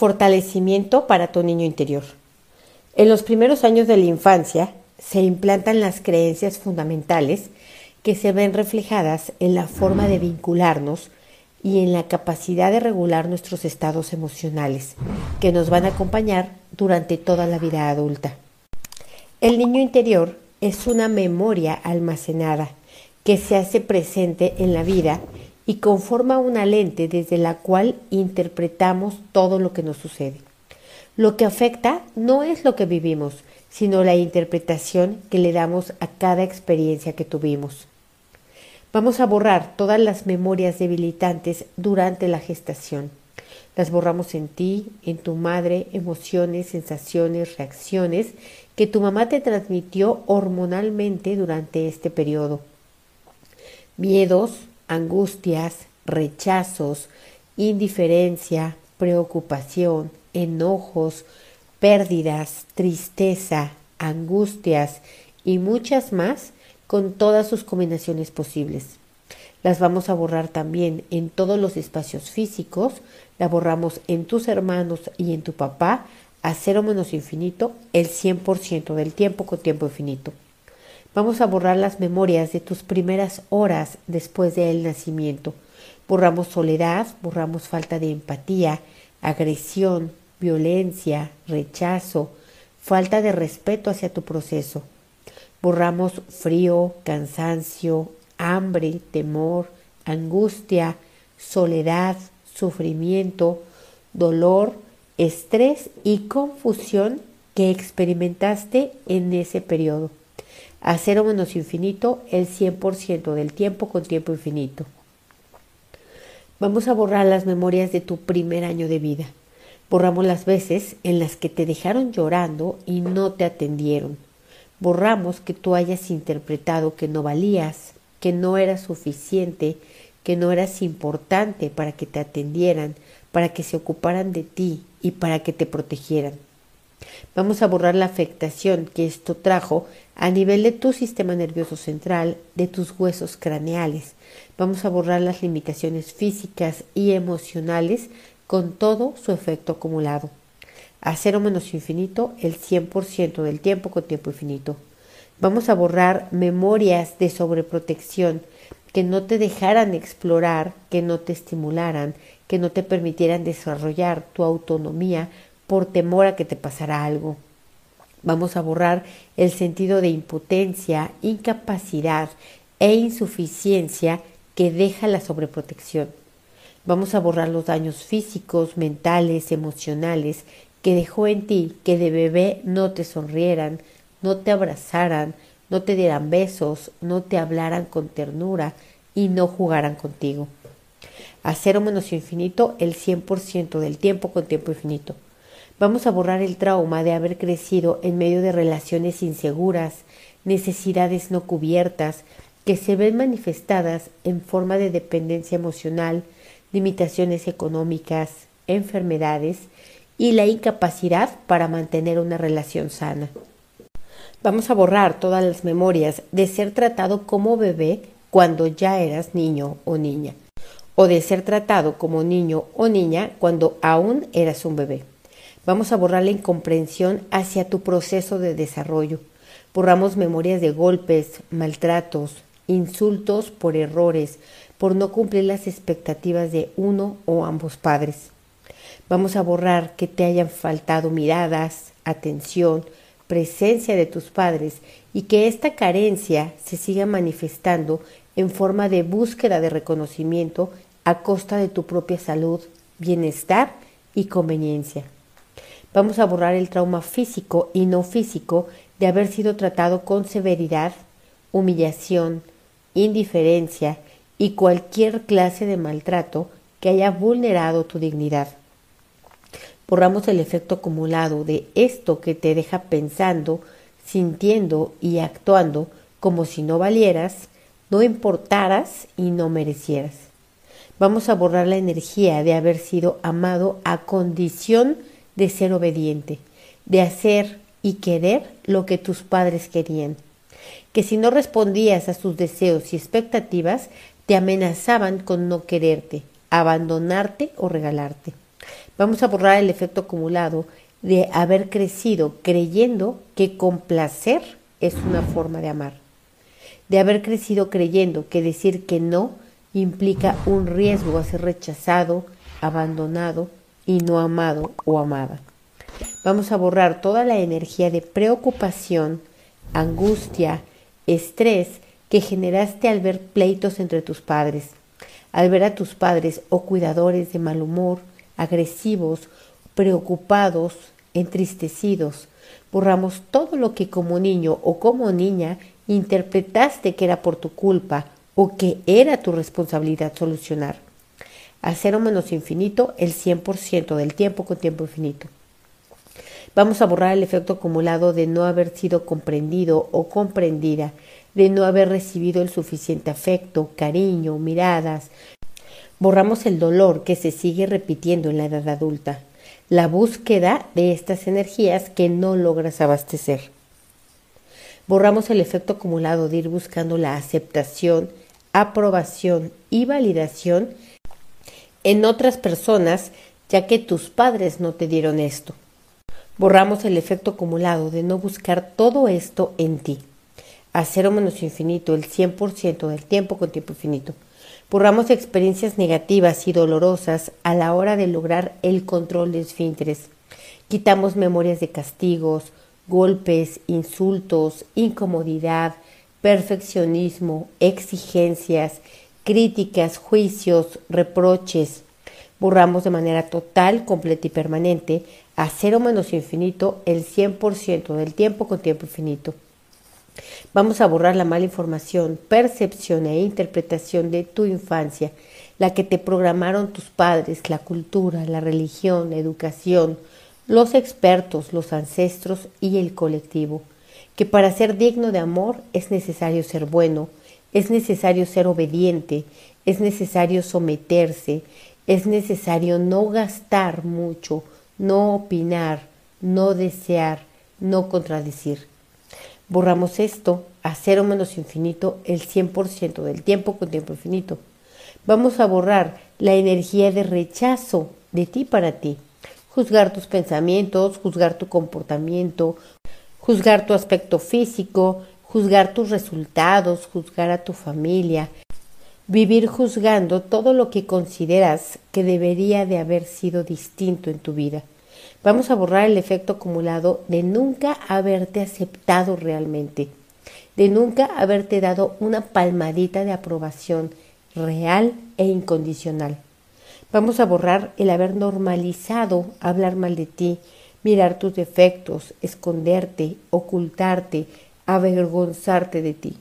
Fortalecimiento para tu niño interior. En los primeros años de la infancia se implantan las creencias fundamentales que se ven reflejadas en la forma de vincularnos y en la capacidad de regular nuestros estados emocionales, que nos van a acompañar durante toda la vida adulta. El niño interior es una memoria almacenada que se hace presente en la vida y conforma una lente desde la cual interpretamos todo lo que nos sucede. Lo que afecta no es lo que vivimos, sino la interpretación que le damos a cada experiencia que tuvimos. Vamos a borrar todas las memorias debilitantes durante la gestación. Las borramos en ti, en tu madre, emociones, sensaciones, reacciones que tu mamá te transmitió hormonalmente durante este periodo. Miedos, angustias, rechazos, indiferencia, preocupación, enojos, pérdidas, tristeza, angustias y muchas más con todas sus combinaciones posibles. Las vamos a borrar también en todos los espacios físicos, la borramos en tus hermanos y en tu papá a cero menos infinito el 100% del tiempo con tiempo infinito. Vamos a borrar las memorias de tus primeras horas después del nacimiento. Borramos soledad, borramos falta de empatía, agresión, violencia, rechazo, falta de respeto hacia tu proceso. Borramos frío, cansancio, hambre, temor, angustia, soledad, sufrimiento, dolor, estrés y confusión que experimentaste en ese periodo. A cero menos infinito el 100% del tiempo con tiempo infinito. Vamos a borrar las memorias de tu primer año de vida. Borramos las veces en las que te dejaron llorando y no te atendieron borramos que tú hayas interpretado que no valías, que no eras suficiente, que no eras importante para que te atendieran, para que se ocuparan de ti y para que te protegieran. Vamos a borrar la afectación que esto trajo a nivel de tu sistema nervioso central, de tus huesos craneales. Vamos a borrar las limitaciones físicas y emocionales con todo su efecto acumulado a cero menos infinito el 100% del tiempo con tiempo infinito. Vamos a borrar memorias de sobreprotección que no te dejaran explorar, que no te estimularan, que no te permitieran desarrollar tu autonomía por temor a que te pasara algo. Vamos a borrar el sentido de impotencia, incapacidad e insuficiencia que deja la sobreprotección. Vamos a borrar los daños físicos, mentales, emocionales que dejó en ti que de bebé no te sonrieran, no te abrazaran, no te dieran besos, no te hablaran con ternura y no jugaran contigo. A cero menos infinito el 100% del tiempo con tiempo infinito. Vamos a borrar el trauma de haber crecido en medio de relaciones inseguras, necesidades no cubiertas, que se ven manifestadas en forma de dependencia emocional, limitaciones económicas, enfermedades y la incapacidad para mantener una relación sana. Vamos a borrar todas las memorias de ser tratado como bebé cuando ya eras niño o niña, o de ser tratado como niño o niña cuando aún eras un bebé. Vamos a borrar la incomprensión hacia tu proceso de desarrollo. Borramos memorias de golpes, maltratos, insultos por errores, por no cumplir las expectativas de uno o ambos padres. Vamos a borrar que te hayan faltado miradas, atención, presencia de tus padres y que esta carencia se siga manifestando en forma de búsqueda de reconocimiento a costa de tu propia salud, bienestar y conveniencia. Vamos a borrar el trauma físico y no físico de haber sido tratado con severidad, humillación, indiferencia y cualquier clase de maltrato que haya vulnerado tu dignidad borramos el efecto acumulado de esto que te deja pensando, sintiendo y actuando como si no valieras, no importaras y no merecieras. Vamos a borrar la energía de haber sido amado a condición de ser obediente, de hacer y querer lo que tus padres querían, que si no respondías a sus deseos y expectativas, te amenazaban con no quererte, abandonarte o regalarte. Vamos a borrar el efecto acumulado de haber crecido creyendo que complacer es una forma de amar, de haber crecido creyendo que decir que no implica un riesgo a ser rechazado, abandonado y no amado o amada. Vamos a borrar toda la energía de preocupación, angustia, estrés que generaste al ver pleitos entre tus padres, al ver a tus padres o cuidadores de mal humor, agresivos, preocupados, entristecidos. Borramos todo lo que como niño o como niña interpretaste que era por tu culpa o que era tu responsabilidad solucionar. A cero menos infinito el 100% del tiempo con tiempo infinito. Vamos a borrar el efecto acumulado de no haber sido comprendido o comprendida, de no haber recibido el suficiente afecto, cariño, miradas. Borramos el dolor que se sigue repitiendo en la edad adulta, la búsqueda de estas energías que no logras abastecer. Borramos el efecto acumulado de ir buscando la aceptación, aprobación y validación en otras personas, ya que tus padres no te dieron esto. Borramos el efecto acumulado de no buscar todo esto en ti. A cero menos infinito, el 100% del tiempo con tiempo infinito. Borramos experiencias negativas y dolorosas a la hora de lograr el control de esfínteres. Quitamos memorias de castigos, golpes, insultos, incomodidad, perfeccionismo, exigencias, críticas, juicios, reproches. Borramos de manera total, completa y permanente a cero menos infinito el 100% del tiempo con tiempo infinito. Vamos a borrar la mala información, percepción e interpretación de tu infancia, la que te programaron tus padres, la cultura, la religión, la educación, los expertos, los ancestros y el colectivo, que para ser digno de amor es necesario ser bueno, es necesario ser obediente, es necesario someterse, es necesario no gastar mucho, no opinar, no desear, no contradecir. Borramos esto a cero menos infinito el 100% del tiempo con tiempo infinito. Vamos a borrar la energía de rechazo de ti para ti. Juzgar tus pensamientos, juzgar tu comportamiento, juzgar tu aspecto físico, juzgar tus resultados, juzgar a tu familia, vivir juzgando todo lo que consideras que debería de haber sido distinto en tu vida. Vamos a borrar el efecto acumulado de nunca haberte aceptado realmente, de nunca haberte dado una palmadita de aprobación real e incondicional. Vamos a borrar el haber normalizado hablar mal de ti, mirar tus defectos, esconderte, ocultarte, avergonzarte de ti.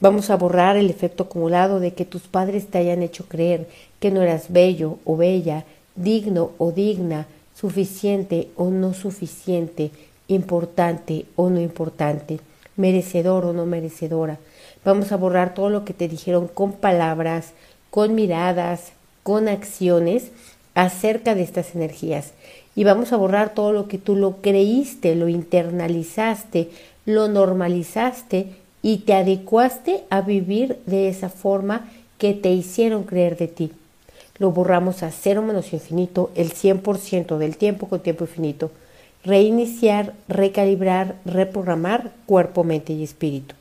Vamos a borrar el efecto acumulado de que tus padres te hayan hecho creer que no eras bello o bella, digno o digna, suficiente o no suficiente, importante o no importante, merecedor o no merecedora. Vamos a borrar todo lo que te dijeron con palabras, con miradas, con acciones acerca de estas energías. Y vamos a borrar todo lo que tú lo creíste, lo internalizaste, lo normalizaste y te adecuaste a vivir de esa forma que te hicieron creer de ti. Lo borramos a cero menos infinito el 100% del tiempo con tiempo infinito. Reiniciar, recalibrar, reprogramar cuerpo, mente y espíritu.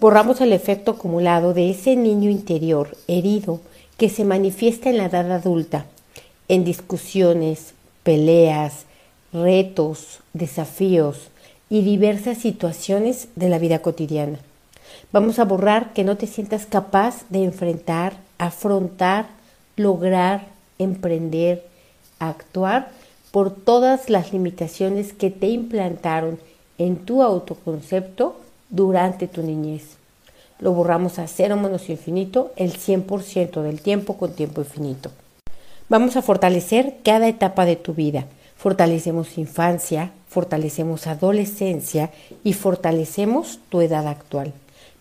Borramos el efecto acumulado de ese niño interior herido que se manifiesta en la edad adulta, en discusiones, peleas, retos, desafíos, y diversas situaciones de la vida cotidiana. Vamos a borrar que no te sientas capaz de enfrentar, afrontar, lograr, emprender, actuar por todas las limitaciones que te implantaron en tu autoconcepto durante tu niñez. Lo borramos a cero menos infinito el 100% del tiempo con tiempo infinito. Vamos a fortalecer cada etapa de tu vida. Fortalecemos infancia, fortalecemos adolescencia y fortalecemos tu edad actual.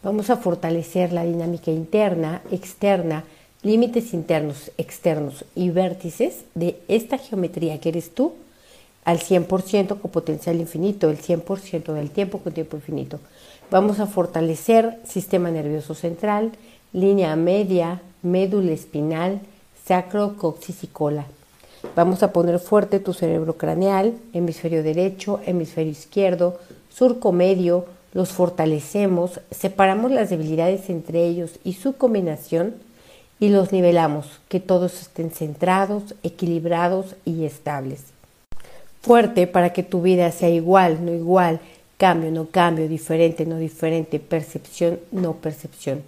Vamos a fortalecer la dinámica interna, externa, límites internos, externos y vértices de esta geometría que eres tú al 100% con potencial infinito, el 100% del tiempo con tiempo infinito. Vamos a fortalecer sistema nervioso central, línea media, médula espinal, sacro, coxis y cola. Vamos a poner fuerte tu cerebro craneal, hemisferio derecho, hemisferio izquierdo, surco medio, los fortalecemos, separamos las debilidades entre ellos y su combinación y los nivelamos, que todos estén centrados, equilibrados y estables. Fuerte para que tu vida sea igual, no igual, cambio, no cambio, diferente, no diferente, percepción, no percepción.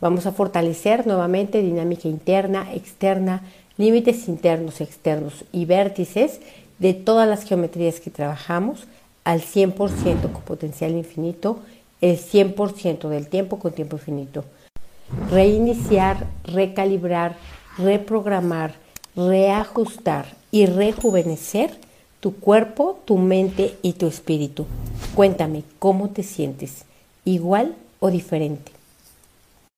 Vamos a fortalecer nuevamente dinámica interna, externa, límites internos, externos y vértices de todas las geometrías que trabajamos al 100% con potencial infinito, el 100% del tiempo con tiempo infinito. Reiniciar, recalibrar, reprogramar, reajustar y rejuvenecer tu cuerpo, tu mente y tu espíritu. Cuéntame cómo te sientes, igual o diferente.